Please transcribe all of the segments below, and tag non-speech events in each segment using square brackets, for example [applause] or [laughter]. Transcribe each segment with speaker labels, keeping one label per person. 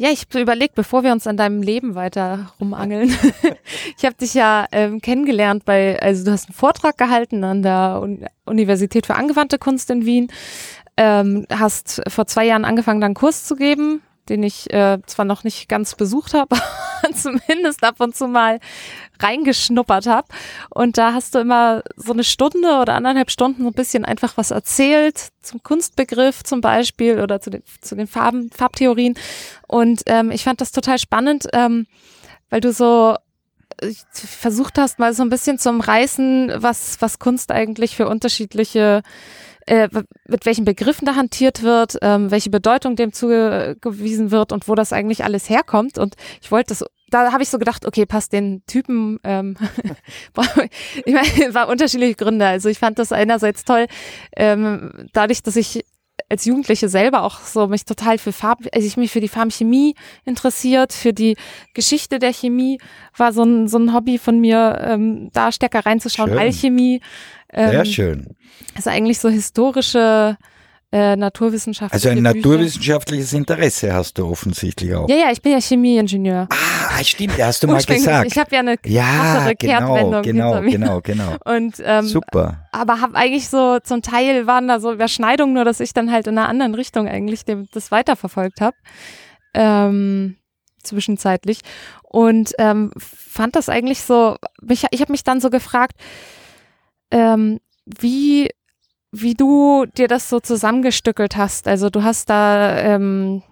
Speaker 1: Ja, ich überlege, bevor wir uns an deinem Leben weiter rumangeln. [laughs] ich habe dich ja ähm, kennengelernt bei, also du hast einen Vortrag gehalten an der Un Universität für angewandte Kunst in Wien, ähm, hast vor zwei Jahren angefangen, dann Kurs zu geben, den ich äh, zwar noch nicht ganz besucht habe, [laughs] zumindest ab und zu mal reingeschnuppert habe. Und da hast du immer so eine Stunde oder anderthalb Stunden so ein bisschen einfach was erzählt zum Kunstbegriff zum Beispiel oder zu den, zu den Farben, Farbtheorien. Und ähm, ich fand das total spannend, ähm, weil du so versucht hast, mal so ein bisschen zum Reißen, was, was Kunst eigentlich für unterschiedliche äh, mit welchen Begriffen da hantiert wird, ähm, welche Bedeutung dem zugewiesen wird und wo das eigentlich alles herkommt. Und ich wollte das da habe ich so gedacht, okay, passt den Typen. Ähm, [laughs] ich meine, [laughs] war unterschiedliche Gründe. Also ich fand das einerseits toll, ähm, dadurch, dass ich als Jugendliche selber auch so mich total für Farb, also ich mich für die Farbchemie interessiert, für die Geschichte der Chemie war so ein, so ein Hobby von mir, ähm, da stärker reinzuschauen,
Speaker 2: Schön.
Speaker 1: Alchemie. Ähm,
Speaker 2: Sehr schön.
Speaker 1: Also eigentlich so historische äh, naturwissenschaftliche
Speaker 2: Also ein
Speaker 1: Bücher.
Speaker 2: naturwissenschaftliches Interesse hast du offensichtlich auch.
Speaker 1: Ja, ja, ich bin ja Chemieingenieur.
Speaker 2: Ah, stimmt, ja, hast du [laughs] mal gesagt.
Speaker 1: Ich habe ja eine
Speaker 2: Ja, genau,
Speaker 1: Kehrtwendung
Speaker 2: genau, genau, genau.
Speaker 1: Und ähm,
Speaker 2: Super.
Speaker 1: aber habe eigentlich so zum Teil waren da so Überschneidungen, nur dass ich dann halt in einer anderen Richtung eigentlich dem, das weiterverfolgt habe. Ähm, zwischenzeitlich und ähm, fand das eigentlich so mich, ich habe mich dann so gefragt ähm, wie wie du dir das so zusammengestückelt hast also du hast da ähm,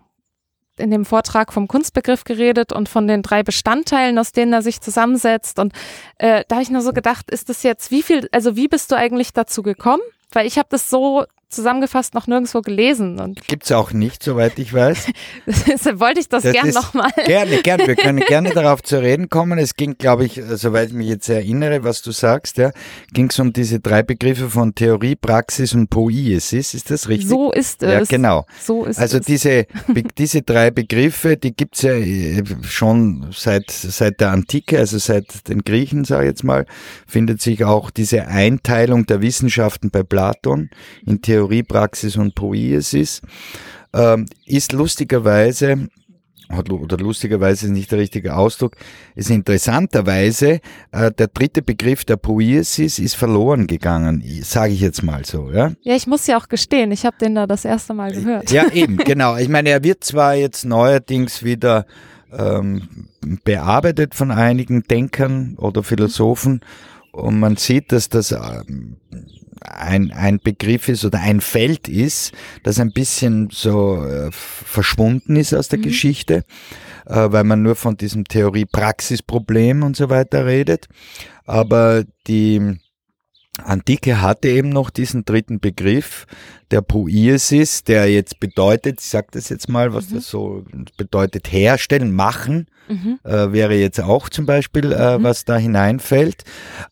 Speaker 1: in dem Vortrag vom Kunstbegriff geredet und von den drei Bestandteilen, aus denen er sich zusammensetzt. Und äh, da habe ich nur so gedacht, ist das jetzt, wie viel, also wie bist du eigentlich dazu gekommen? Weil ich habe das so zusammengefasst noch nirgendwo gelesen. Und
Speaker 2: Gibt's auch nicht, soweit ich weiß. [laughs]
Speaker 1: deshalb wollte ich das,
Speaker 2: Das
Speaker 1: gern nochmal.
Speaker 2: Gerne, gerne. Wir können [laughs] gerne darauf zu reden kommen. Es ging, glaube ich, äh, soweit ich mich jetzt erinnere, was du sagst, ja, ging es um diese drei Begriffe von Theorie, Praxis und Poiesis. Ist das richtig?
Speaker 1: So ist
Speaker 2: ja,
Speaker 1: es.
Speaker 2: genau.
Speaker 1: So ist
Speaker 2: Also
Speaker 1: es.
Speaker 2: diese, [laughs] diese drei Begriffe, die gibt's ja äh, schon seit, seit der Antike, also seit den Griechen, sage ich jetzt mal, findet sich auch diese Einteilung der Wissenschaften bei Platon in Theorie, Praxis und Poiesis. Ähm, ist lustigerweise hat- oder lustigerweise ist nicht der richtige Ausdruck, ist interessanterweise äh, der dritte Begriff der Poiesis ist verloren gegangen, sage ich jetzt mal so, ja.
Speaker 1: ja, ich muss ja auch gestehen, ich habe den da das erste Mal gehört.
Speaker 2: Ja, eben, [laughs] genau. Ich meine, er wird zwar jetzt neuerdings wieder ähm, bearbeitet von einigen Denkern oder Philosophen und man sieht, dass das ähm, ein, ein Begriff ist oder ein Feld ist, das ein bisschen so äh, verschwunden ist aus der Geschichte, äh, weil man nur von diesem Theorie-Praxis-Problem und so weiter redet. Aber die Antike hatte eben noch diesen dritten Begriff, der Poiesis, der jetzt bedeutet, ich sage das jetzt mal, was das so bedeutet, herstellen, machen,
Speaker 1: Mhm.
Speaker 2: äh, wäre jetzt auch zum Beispiel, äh,
Speaker 1: Mhm.
Speaker 2: was da hineinfällt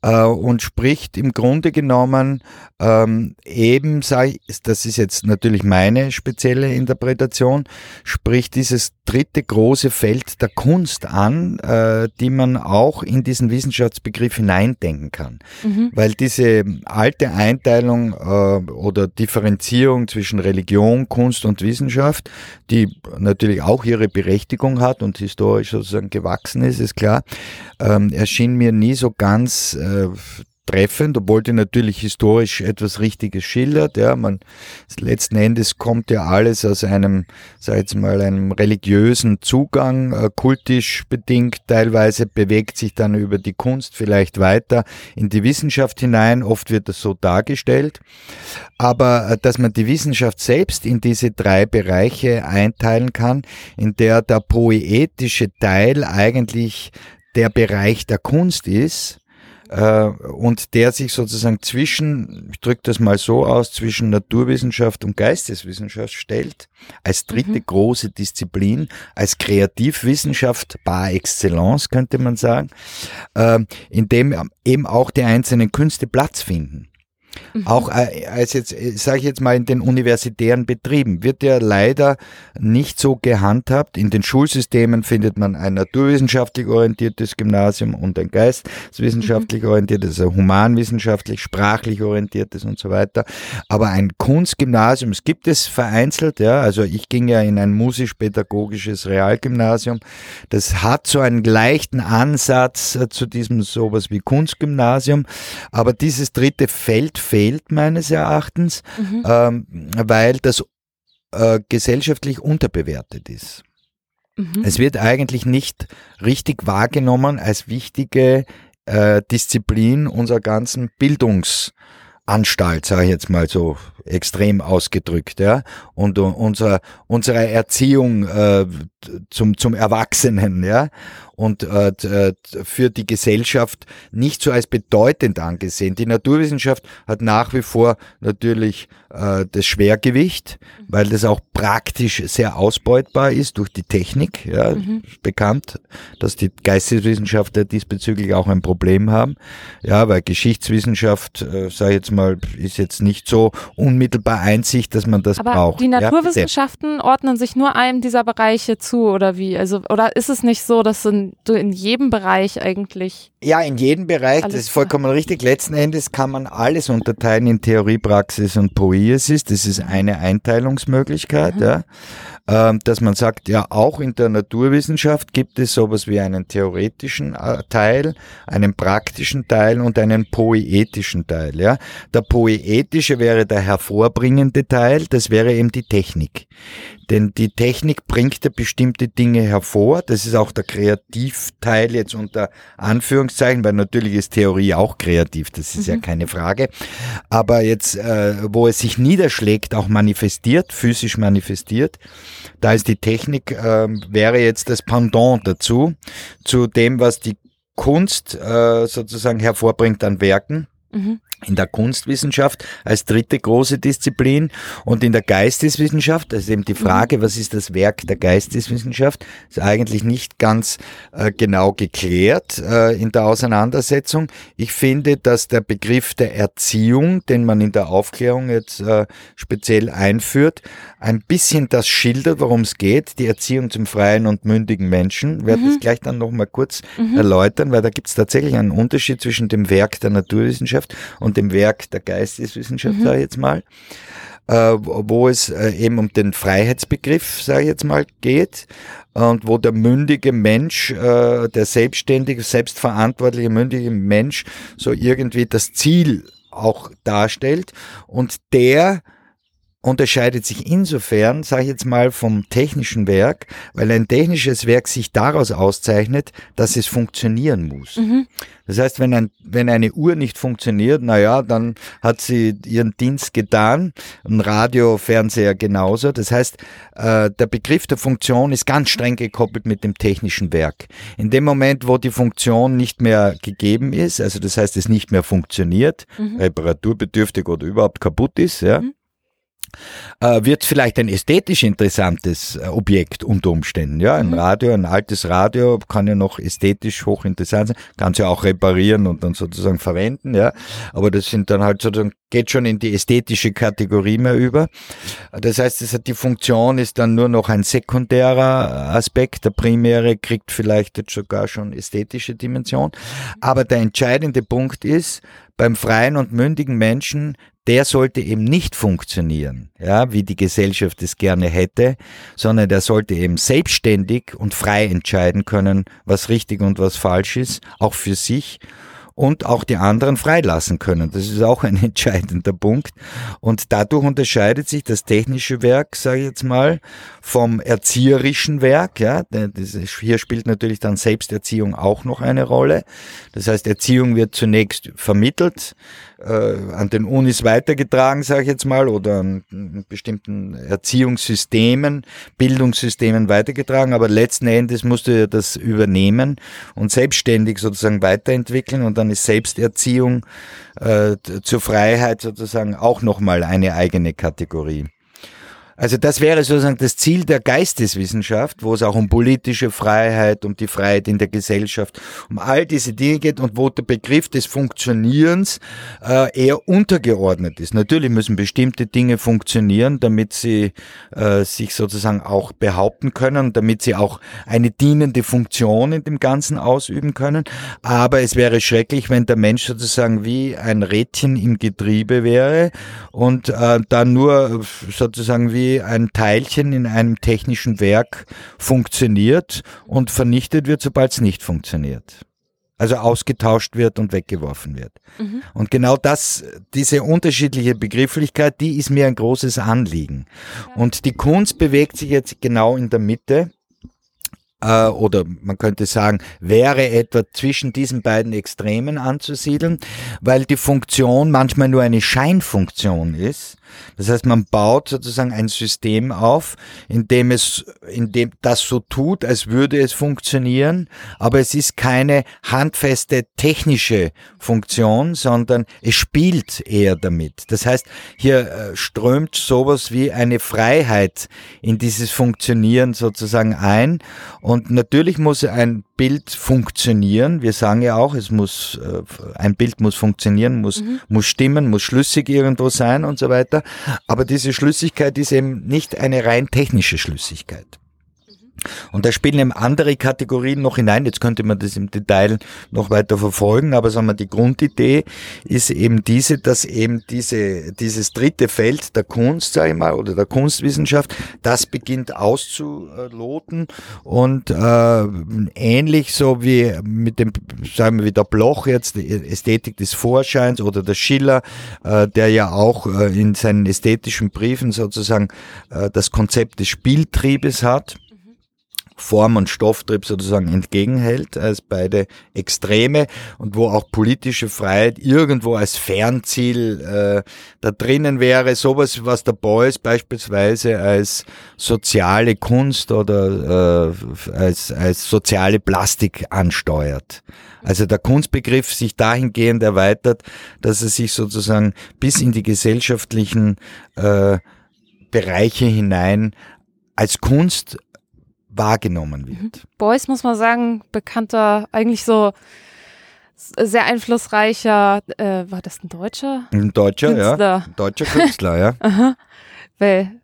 Speaker 2: äh, und spricht im Grunde genommen ähm, eben, sag ich, das ist jetzt natürlich meine spezielle Interpretation, spricht dieses dritte große Feld der Kunst an, äh, die man auch in diesen Wissenschaftsbegriff hineindenken kann.
Speaker 1: Mhm.
Speaker 2: Weil diese alte Einteilung äh, oder Differenzierung zwischen Religion, Kunst und Wissenschaft, die natürlich auch ihre Berechtigung hat und historisch sozusagen gewachsen ist, ist klar, ähm, erschien mir nie so ganz äh, treffend, obwohl die natürlich historisch etwas Richtiges schildert. Ja, man letzten Endes kommt ja alles aus einem, sag jetzt mal, einem religiösen Zugang, äh, kultisch bedingt, teilweise bewegt sich dann über die Kunst vielleicht weiter in die Wissenschaft hinein. Oft wird das so dargestellt. Aber äh, dass man die Wissenschaft selbst in diese drei Bereiche einteilen kann, in der der poetische Teil eigentlich der Bereich der Kunst ist, äh, und der sich sozusagen zwischen, ich drücke das mal so aus, zwischen Naturwissenschaft und Geisteswissenschaft stellt, als dritte große Disziplin, als Kreativwissenschaft par excellence, könnte man sagen, äh, in dem eben auch die einzelnen Künste Platz finden. Auch äh, als jetzt, äh, sage ich jetzt mal, in den universitären Betrieben wird ja leider nicht so gehandhabt. In den Schulsystemen findet man ein naturwissenschaftlich orientiertes Gymnasium und ein geisteswissenschaftlich mhm. orientiertes, ein humanwissenschaftlich, sprachlich orientiertes und so weiter. Aber ein Kunstgymnasium, es gibt es vereinzelt, ja. Also ich ging ja in ein musisch-pädagogisches Realgymnasium. Das hat so einen leichten Ansatz äh, zu diesem sowas wie Kunstgymnasium. Aber dieses dritte Feld fehlt meines Erachtens, mhm. ähm, weil das äh, gesellschaftlich unterbewertet ist. Mhm. Es wird eigentlich nicht richtig wahrgenommen als wichtige äh, Disziplin unserer ganzen Bildungsanstalt, sage ich jetzt mal so extrem ausgedrückt, ja, und unser, unsere Erziehung äh, zum, zum Erwachsenen, ja, und äh, äh, für die Gesellschaft nicht so als bedeutend angesehen. Die Naturwissenschaft hat nach wie vor natürlich äh, das Schwergewicht, weil das auch praktisch sehr ausbeutbar ist durch die Technik. Ja, mhm. bekannt, dass die Geisteswissenschaftler diesbezüglich auch ein Problem haben. Ja, weil Geschichtswissenschaft, äh, sage ich jetzt mal, ist jetzt nicht so unmittelbar Einsicht, dass man das
Speaker 1: Aber
Speaker 2: braucht.
Speaker 1: Die Naturwissenschaften ja, ordnen sich nur einem dieser Bereiche zu oder wie? Also oder ist es nicht so, dass in, du in jedem Bereich eigentlich
Speaker 2: ja, in jedem Bereich, das ist vollkommen richtig. Letzten Endes kann man alles unterteilen in Theorie, Praxis und Poiesis. Das ist eine Einteilungsmöglichkeit, mhm. ja. Ähm, dass man sagt, ja, auch in der Naturwissenschaft gibt es sowas wie einen theoretischen äh, Teil, einen praktischen Teil und einen poetischen Teil, ja. Der poetische wäre der hervorbringende Teil, das wäre eben die Technik. Denn die Technik bringt ja bestimmte Dinge hervor. Das ist auch der Kreativteil jetzt unter Anführungszeichen, weil natürlich ist Theorie auch kreativ, das ist mhm. ja keine Frage. Aber jetzt, äh, wo es sich niederschlägt, auch manifestiert, physisch manifestiert, da ist die Technik, äh, wäre jetzt das Pendant dazu, zu dem, was die Kunst äh, sozusagen hervorbringt an Werken. Mhm in der Kunstwissenschaft als dritte große Disziplin und in der Geisteswissenschaft, das ist eben die Frage, was ist das Werk der Geisteswissenschaft, ist eigentlich nicht ganz äh, genau geklärt äh, in der Auseinandersetzung. Ich finde, dass der Begriff der Erziehung, den man in der Aufklärung jetzt äh, speziell einführt, ein bisschen das schildert, worum es geht, die Erziehung zum freien und mündigen Menschen. Ich werde mhm. das gleich dann nochmal kurz mhm. erläutern, weil da gibt es tatsächlich einen Unterschied zwischen dem Werk der Naturwissenschaft und dem Werk der Geisteswissenschaft, mhm. sage ich jetzt mal, äh, wo es äh, eben um den Freiheitsbegriff, sage ich jetzt mal, geht und wo der mündige Mensch, äh, der selbstständige, selbstverantwortliche, mündige Mensch so irgendwie das Ziel auch darstellt und der unterscheidet sich insofern, sage ich jetzt mal, vom technischen Werk, weil ein technisches Werk sich daraus auszeichnet, dass es funktionieren muss. Mhm. Das heißt, wenn, ein, wenn eine Uhr nicht funktioniert, na ja, dann hat sie ihren Dienst getan. Ein Radio, Fernseher genauso. Das heißt, äh, der Begriff der Funktion ist ganz streng gekoppelt mit dem technischen Werk. In dem Moment, wo die Funktion nicht mehr gegeben ist, also das heißt, es nicht mehr funktioniert, mhm. reparaturbedürftig oder überhaupt kaputt ist, ja, mhm wird vielleicht ein ästhetisch interessantes äh, Objekt unter Umständen. Ja, ein mhm. Radio, ein altes Radio kann ja noch ästhetisch hochinteressant sein, kann es ja auch reparieren und dann sozusagen verwenden. Ja, aber das sind dann halt sozusagen geht schon in die ästhetische Kategorie mehr über. Das heißt, es hat die Funktion ist dann nur noch ein sekundärer Aspekt. Der primäre kriegt vielleicht jetzt sogar schon ästhetische Dimension. Aber der entscheidende Punkt ist, beim freien und mündigen Menschen der sollte eben nicht funktionieren, ja, wie die Gesellschaft es gerne hätte, sondern der sollte eben selbstständig und frei entscheiden können, was richtig und was falsch ist, auch für sich und auch die anderen freilassen können. Das ist auch ein [laughs] entscheidender Punkt. Und dadurch unterscheidet sich das technische Werk, sage ich jetzt mal, vom erzieherischen Werk. Ja, ist, hier spielt natürlich dann Selbsterziehung auch noch eine Rolle. Das heißt, Erziehung wird zunächst vermittelt, an den Unis weitergetragen, sage ich jetzt mal, oder an, an bestimmten Erziehungssystemen, Bildungssystemen weitergetragen, aber letzten Endes musst du ja das übernehmen und selbstständig sozusagen weiterentwickeln und dann ist Selbsterziehung äh, zur Freiheit sozusagen auch nochmal eine eigene Kategorie. Also das wäre sozusagen das Ziel der Geisteswissenschaft, wo es auch um politische Freiheit, um die Freiheit in der Gesellschaft, um all diese Dinge geht und wo der Begriff des Funktionierens äh, eher untergeordnet ist. Natürlich müssen bestimmte Dinge funktionieren, damit sie äh, sich sozusagen auch behaupten können, damit sie auch eine dienende Funktion in dem Ganzen ausüben können. Aber es wäre schrecklich, wenn der Mensch sozusagen wie ein Rädchen im Getriebe wäre und äh, dann nur sozusagen wie wie ein Teilchen in einem technischen Werk funktioniert und vernichtet wird, sobald es nicht funktioniert. Also ausgetauscht wird und weggeworfen wird. Mhm. Und genau das, diese unterschiedliche Begrifflichkeit, die ist mir ein großes Anliegen. Und die Kunst bewegt sich jetzt genau in der Mitte äh, oder man könnte sagen, wäre etwa zwischen diesen beiden Extremen anzusiedeln, weil die Funktion manchmal nur eine Scheinfunktion ist das heißt, man baut sozusagen ein System auf, in dem es, in dem das so tut, als würde es funktionieren, aber es ist keine handfeste technische Funktion, sondern es spielt eher damit. Das heißt, hier äh, strömt sowas wie eine Freiheit in dieses Funktionieren sozusagen ein und natürlich muss ein Bild funktionieren. Wir sagen ja auch, es muss, äh, ein Bild muss funktionieren, muss, mhm. muss stimmen, muss schlüssig irgendwo sein und so weiter. Aber diese Schlüssigkeit ist eben nicht eine rein technische Schlüssigkeit. Und da spielen eben andere Kategorien noch hinein. Jetzt könnte man das im Detail noch weiter verfolgen, aber sagen wir, die Grundidee ist eben diese, dass eben diese, dieses dritte Feld der Kunst, sage ich mal, oder der Kunstwissenschaft, das beginnt auszuloten. Und äh, ähnlich so wie mit dem, sagen wir, wie der Bloch jetzt, die Ästhetik des Vorscheins oder der Schiller, äh, der ja auch äh, in seinen ästhetischen Briefen sozusagen äh, das Konzept des Spieltriebes hat Form- und Stofftrieb sozusagen entgegenhält als beide Extreme und wo auch politische Freiheit irgendwo als Fernziel äh, da drinnen wäre, sowas, was der Beuys beispielsweise als soziale Kunst oder äh, als, als soziale Plastik ansteuert. Also der Kunstbegriff sich dahingehend erweitert, dass er sich sozusagen bis in die gesellschaftlichen äh, Bereiche hinein als Kunst wahrgenommen mhm. wird.
Speaker 1: Beuys muss man sagen, bekannter, eigentlich so sehr einflussreicher, äh, war das ein Deutscher?
Speaker 2: Ein Deutscher, Künstler. ja. Ein deutscher Künstler, ja. [laughs]
Speaker 1: Aha. Weil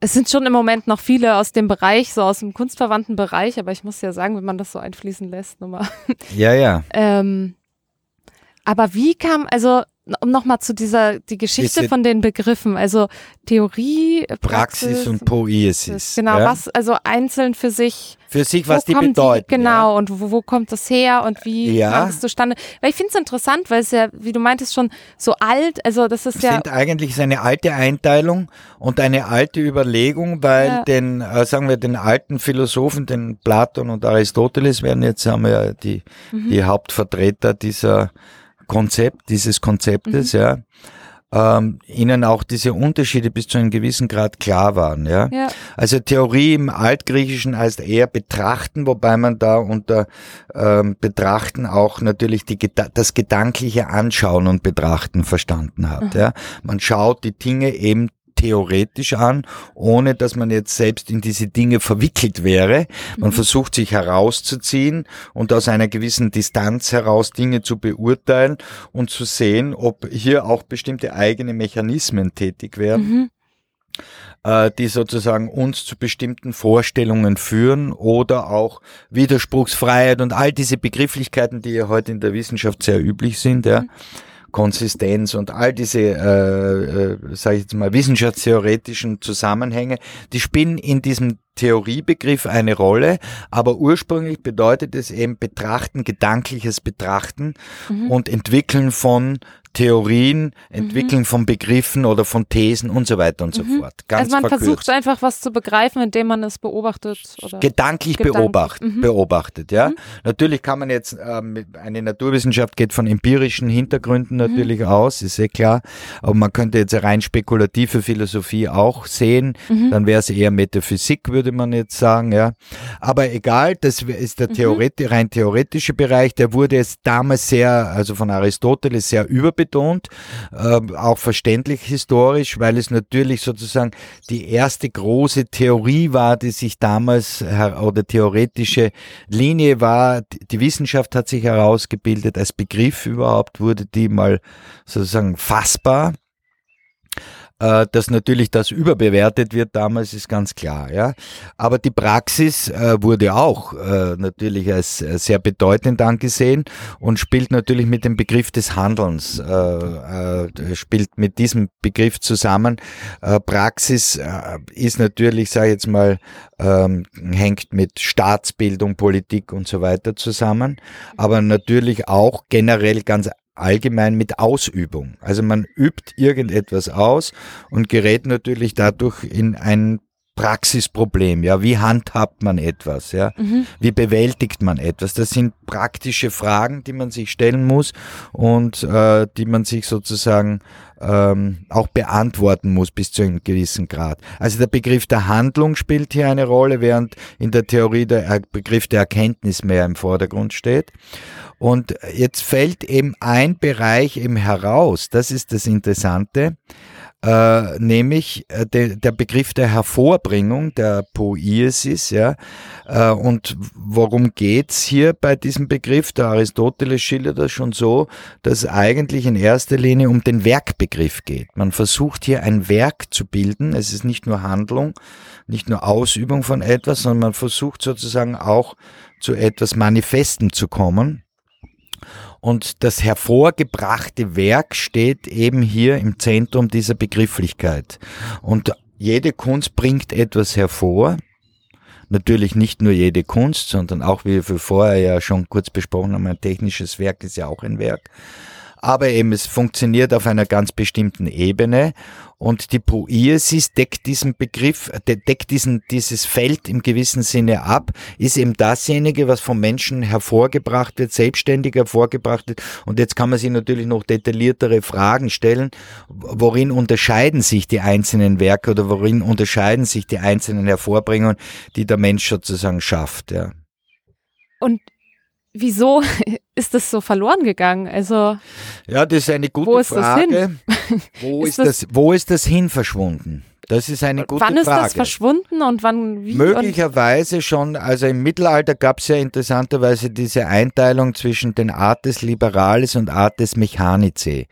Speaker 1: es sind schon im Moment noch viele aus dem Bereich, so aus dem kunstverwandten Bereich, aber ich muss ja sagen, wenn man das so einfließen lässt, nochmal.
Speaker 2: Ja, ja. [laughs]
Speaker 1: ähm, aber wie kam, also um nochmal zu dieser, die Geschichte von den Begriffen, also Theorie,
Speaker 2: Praxis, Praxis und Poiesis.
Speaker 1: Genau, ja? was, also einzeln für sich.
Speaker 2: Für sich, was die bedeuten.
Speaker 1: Die, genau, ja. und wo, wo kommt das her und wie ja. kam es zustande? Weil ich finde es interessant, weil es ja, wie du meintest, schon so alt, also das ist
Speaker 2: es
Speaker 1: ja.
Speaker 2: sind eigentlich eine alte Einteilung und eine alte Überlegung, weil ja. den, äh, sagen wir, den alten Philosophen, den Platon und Aristoteles werden jetzt, haben wir ja die, mhm. die Hauptvertreter dieser Konzept, dieses Konzeptes, mhm. ja, ähm, ihnen auch diese Unterschiede bis zu einem gewissen Grad klar waren. Ja? ja? Also Theorie im Altgriechischen heißt eher betrachten, wobei man da unter ähm, Betrachten auch natürlich die, das gedankliche Anschauen und Betrachten verstanden hat. Mhm. Ja? Man schaut die Dinge eben theoretisch an, ohne dass man jetzt selbst in diese Dinge verwickelt wäre. Man mhm. versucht sich herauszuziehen und aus einer gewissen Distanz heraus Dinge zu beurteilen und zu sehen, ob hier auch bestimmte eigene Mechanismen tätig werden. Mhm äh, die sozusagen uns zu bestimmten Vorstellungen führen oder auch Widerspruchsfreiheit und all diese Begrifflichkeiten, die ja heute in der Wissenschaft sehr üblich sind, ja, mhm. Konsistenz und all diese, äh, äh, sage ich jetzt mal, wissenschaftstheoretischen Zusammenhänge, die spielen in diesem Theoriebegriff eine Rolle, aber ursprünglich bedeutet es eben Betrachten, gedankliches Betrachten mhm. und Entwickeln von Theorien, Entwickeln mhm. von Begriffen oder von Thesen und so weiter und so mhm. fort.
Speaker 1: Ganz also man verkürzt. versucht einfach was zu begreifen, indem man es beobachtet. Oder
Speaker 2: Gedanklich Gedank beobacht, mhm. beobachtet, ja. Mhm. Natürlich kann man jetzt, ähm, eine Naturwissenschaft geht von empirischen Hintergründen mhm. natürlich aus, ist eh klar, aber man könnte jetzt rein spekulative Philosophie auch sehen, mhm. dann wäre es eher Metaphysik, würde man jetzt sagen, ja. Aber egal, das ist der Theoret rein theoretische Bereich, der wurde jetzt damals sehr, also von Aristoteles sehr überbetont betont, äh, auch verständlich historisch, weil es natürlich sozusagen die erste große Theorie war, die sich damals oder theoretische Linie war. Die Wissenschaft hat sich herausgebildet, als Begriff überhaupt wurde die mal sozusagen fassbar. Äh, dass natürlich das überbewertet wird damals, ist ganz klar. Ja. Aber die Praxis äh, wurde auch äh, natürlich als äh, sehr bedeutend angesehen und spielt natürlich mit dem Begriff des Handelns, äh, äh, spielt mit diesem Begriff zusammen. Praxis ist natürlich, sage ich jetzt mal, ähm, hängt mit Staatsbildung, Politik und so weiter zusammen, aber natürlich auch generell ganz allgemein mit Ausübung. Also man übt irgendetwas aus und gerät natürlich dadurch in ein Praxisproblem, ja, wie handhabt man etwas, ja, mhm. wie bewältigt man etwas? Das sind praktische Fragen, die man sich stellen muss und äh, die man sich sozusagen ähm, auch beantworten muss bis zu einem gewissen Grad. Also der Begriff der Handlung spielt hier eine Rolle, während in der Theorie der Begriff der Erkenntnis mehr im Vordergrund steht. Und jetzt fällt eben ein Bereich eben heraus, das ist das Interessante, äh, nämlich äh, de, der Begriff der Hervorbringung, der Poiesis, ja. Äh, und worum geht's hier bei diesem Begriff? Der Aristoteles schildert das schon so, dass es eigentlich in erster Linie um den Werkbegriff geht. Man versucht hier ein Werk zu bilden. Es ist nicht nur Handlung, nicht nur Ausübung von etwas, sondern man versucht sozusagen auch zu etwas Manifestem zu kommen. Und das hervorgebrachte Werk steht eben hier im Zentrum dieser Begrifflichkeit. Und jede Kunst bringt etwas hervor. Natürlich nicht nur jede Kunst, sondern auch, wie wir vorher ja schon kurz besprochen haben, ein technisches Werk ist ja auch ein Werk aber eben es funktioniert auf einer ganz bestimmten Ebene und die Poiesis deckt diesen Begriff, deckt diesen, dieses Feld im gewissen Sinne ab, ist eben dasjenige, was vom Menschen hervorgebracht wird, selbstständig hervorgebracht wird. Und jetzt kann man sich natürlich noch detailliertere Fragen stellen. Worin unterscheiden sich die einzelnen Werke oder worin unterscheiden sich die einzelnen Hervorbringungen, die der Mensch sozusagen schafft, ja.
Speaker 1: Und wieso [laughs] ist das so verloren gegangen? Also
Speaker 2: ja, das ist eine gute wo ist Frage. Das hin? [laughs] Wo ist, ist das, wo ist das hin verschwunden? Das ist eine gute Frage.
Speaker 1: Wann ist das verschwunden und wann
Speaker 2: wie? Möglicherweise schon, also im Mittelalter gab es ja interessanterweise diese Einteilung zwischen den Artes Liberalis und Artes Mechanicae.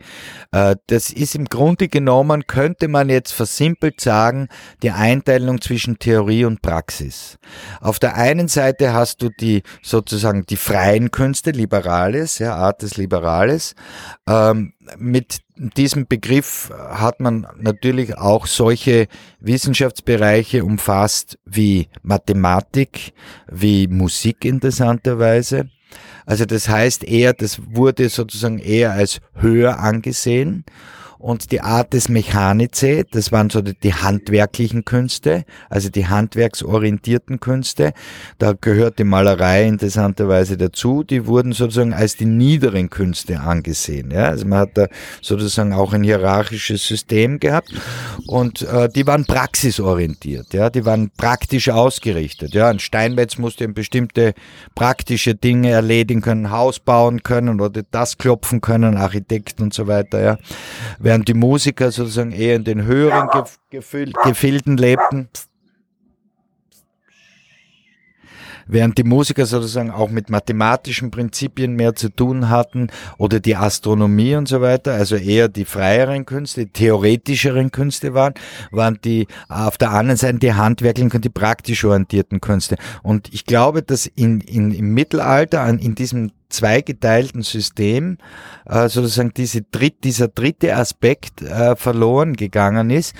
Speaker 2: Äh, das ist im Grunde genommen, könnte man jetzt versimpelt sagen, die Einteilung zwischen Theorie und Praxis. Auf der einen Seite hast du die sozusagen die freien Künste, Liberalis, ja, Artes Liberalis, ähm, mit diesem Begriff hat man natürlich auch solche Wissenschaftsbereiche umfasst wie Mathematik, wie Musik interessanterweise. Also das heißt eher, das wurde sozusagen eher als höher angesehen und die Art des Mechanice, das waren so die, handwerklichen Künste, also die handwerksorientierten Künste. Da gehört die Malerei interessanterweise dazu. Die wurden sozusagen als die niederen Künste angesehen. Ja? Also man hat da sozusagen auch ein hierarchisches System gehabt und äh, die waren praxisorientiert. Ja? Die waren praktisch ausgerichtet. Ja? Ein Steinmetz musste bestimmte praktische Dinge erledigen können, Haus bauen können oder das klopfen können, Architekt und so weiter. Ja? Während die Musiker sozusagen eher in den höheren Gefilden lebten. während die Musiker sozusagen auch mit mathematischen Prinzipien mehr zu tun hatten oder die Astronomie und so weiter, also eher die freieren Künste, die theoretischeren Künste waren, waren die auf der anderen Seite die handwerklichen und die praktisch orientierten Künste. Und ich glaube, dass in, in, im Mittelalter in diesem zweigeteilten System äh, sozusagen diese dritt, dieser dritte Aspekt äh, verloren gegangen ist.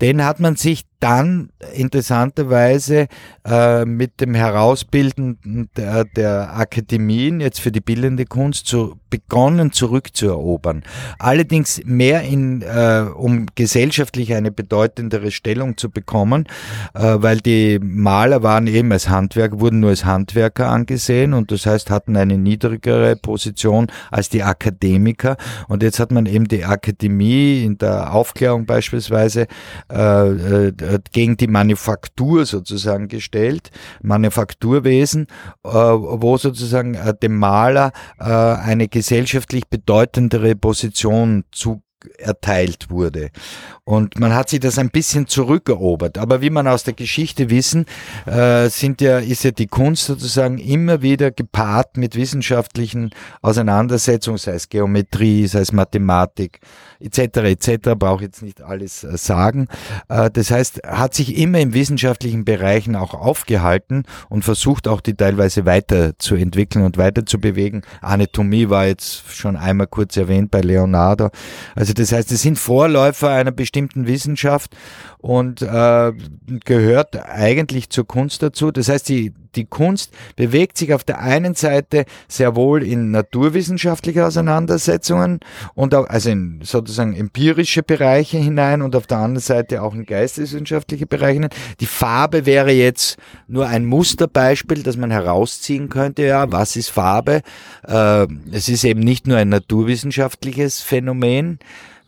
Speaker 2: Den hat man sich dann interessanterweise äh, mit dem Herausbilden der, der Akademien jetzt für die bildende Kunst zu, begonnen zurückzuerobern. Allerdings mehr in, äh, um gesellschaftlich eine bedeutendere Stellung zu bekommen, äh, weil die Maler waren eben als Handwerker, wurden nur als Handwerker angesehen und das heißt hatten eine niedrigere Position als die Akademiker. Und jetzt hat man eben die Akademie in der Aufklärung beispielsweise äh, äh gegen die Manufaktur sozusagen gestellt, Manufakturwesen, äh, wo sozusagen äh, dem Maler äh, eine gesellschaftlich bedeutendere Position zu erteilt wurde. Und man hat sich das ein bisschen zurückerobert. Aber wie man aus der Geschichte wissen, äh, sind ja, ist ja die Kunst sozusagen immer wieder gepaart mit wissenschaftlichen Auseinandersetzungen, sei es Geometrie, sei es Mathematik, etc. etc. Brauche jetzt nicht alles äh, sagen. Äh, das heißt, hat sich immer im wissenschaftlichen Bereichen auch aufgehalten und versucht auch die teilweise weiterzuentwickeln und weiterzubewegen. Anatomie war jetzt schon einmal kurz erwähnt bei Leonardo. Also das heißt, es sind Vorläufer einer bestimmten Wissenschaft und äh, gehört eigentlich zur Kunst dazu. Das heißt, die, die Kunst bewegt sich auf der einen Seite sehr wohl in naturwissenschaftliche Auseinandersetzungen und auch, also in sozusagen empirische Bereiche hinein und auf der anderen Seite auch in geisteswissenschaftliche Bereiche hinein. Die Farbe wäre jetzt nur ein Musterbeispiel, das man herausziehen könnte. Ja, was ist Farbe? Äh, es ist eben nicht nur ein naturwissenschaftliches Phänomen,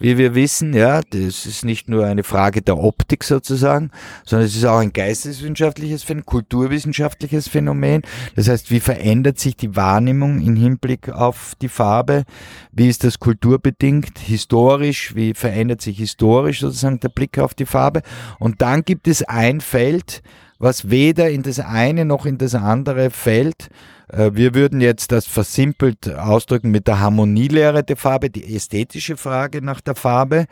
Speaker 2: wie wir wissen, ja, das ist nicht nur eine Frage der Optik sozusagen, sondern es ist auch ein geisteswissenschaftliches, ein kulturwissenschaftliches Phänomen. Das heißt, wie verändert sich die Wahrnehmung im Hinblick auf die Farbe? Wie ist das kulturbedingt, historisch? Wie verändert sich historisch sozusagen der Blick auf die Farbe? Und dann gibt es ein Feld, was weder in das eine noch in das andere fällt, wir würden jetzt das versimpelt ausdrücken mit der Harmonielehre der Farbe, die ästhetische Frage nach der Farbe,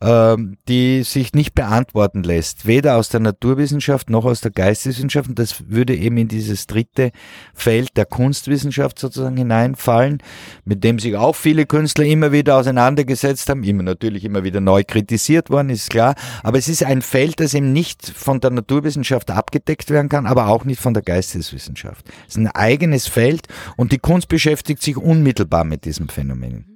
Speaker 2: ähm, die sich nicht beantworten lässt, weder aus der Naturwissenschaft noch aus der Geisteswissenschaft. Und das würde eben in dieses dritte Feld der Kunstwissenschaft sozusagen hineinfallen, mit dem sich auch viele Künstler immer wieder auseinandergesetzt haben, immer natürlich immer wieder neu kritisiert worden, ist klar. Aber es ist ein Feld, das eben nicht von der Naturwissenschaft abgedeckt werden kann, aber auch nicht von der Geisteswissenschaft. Es ist ein eigenes Feld und die Kunst beschäftigt sich unmittelbar mit diesem Phänomen.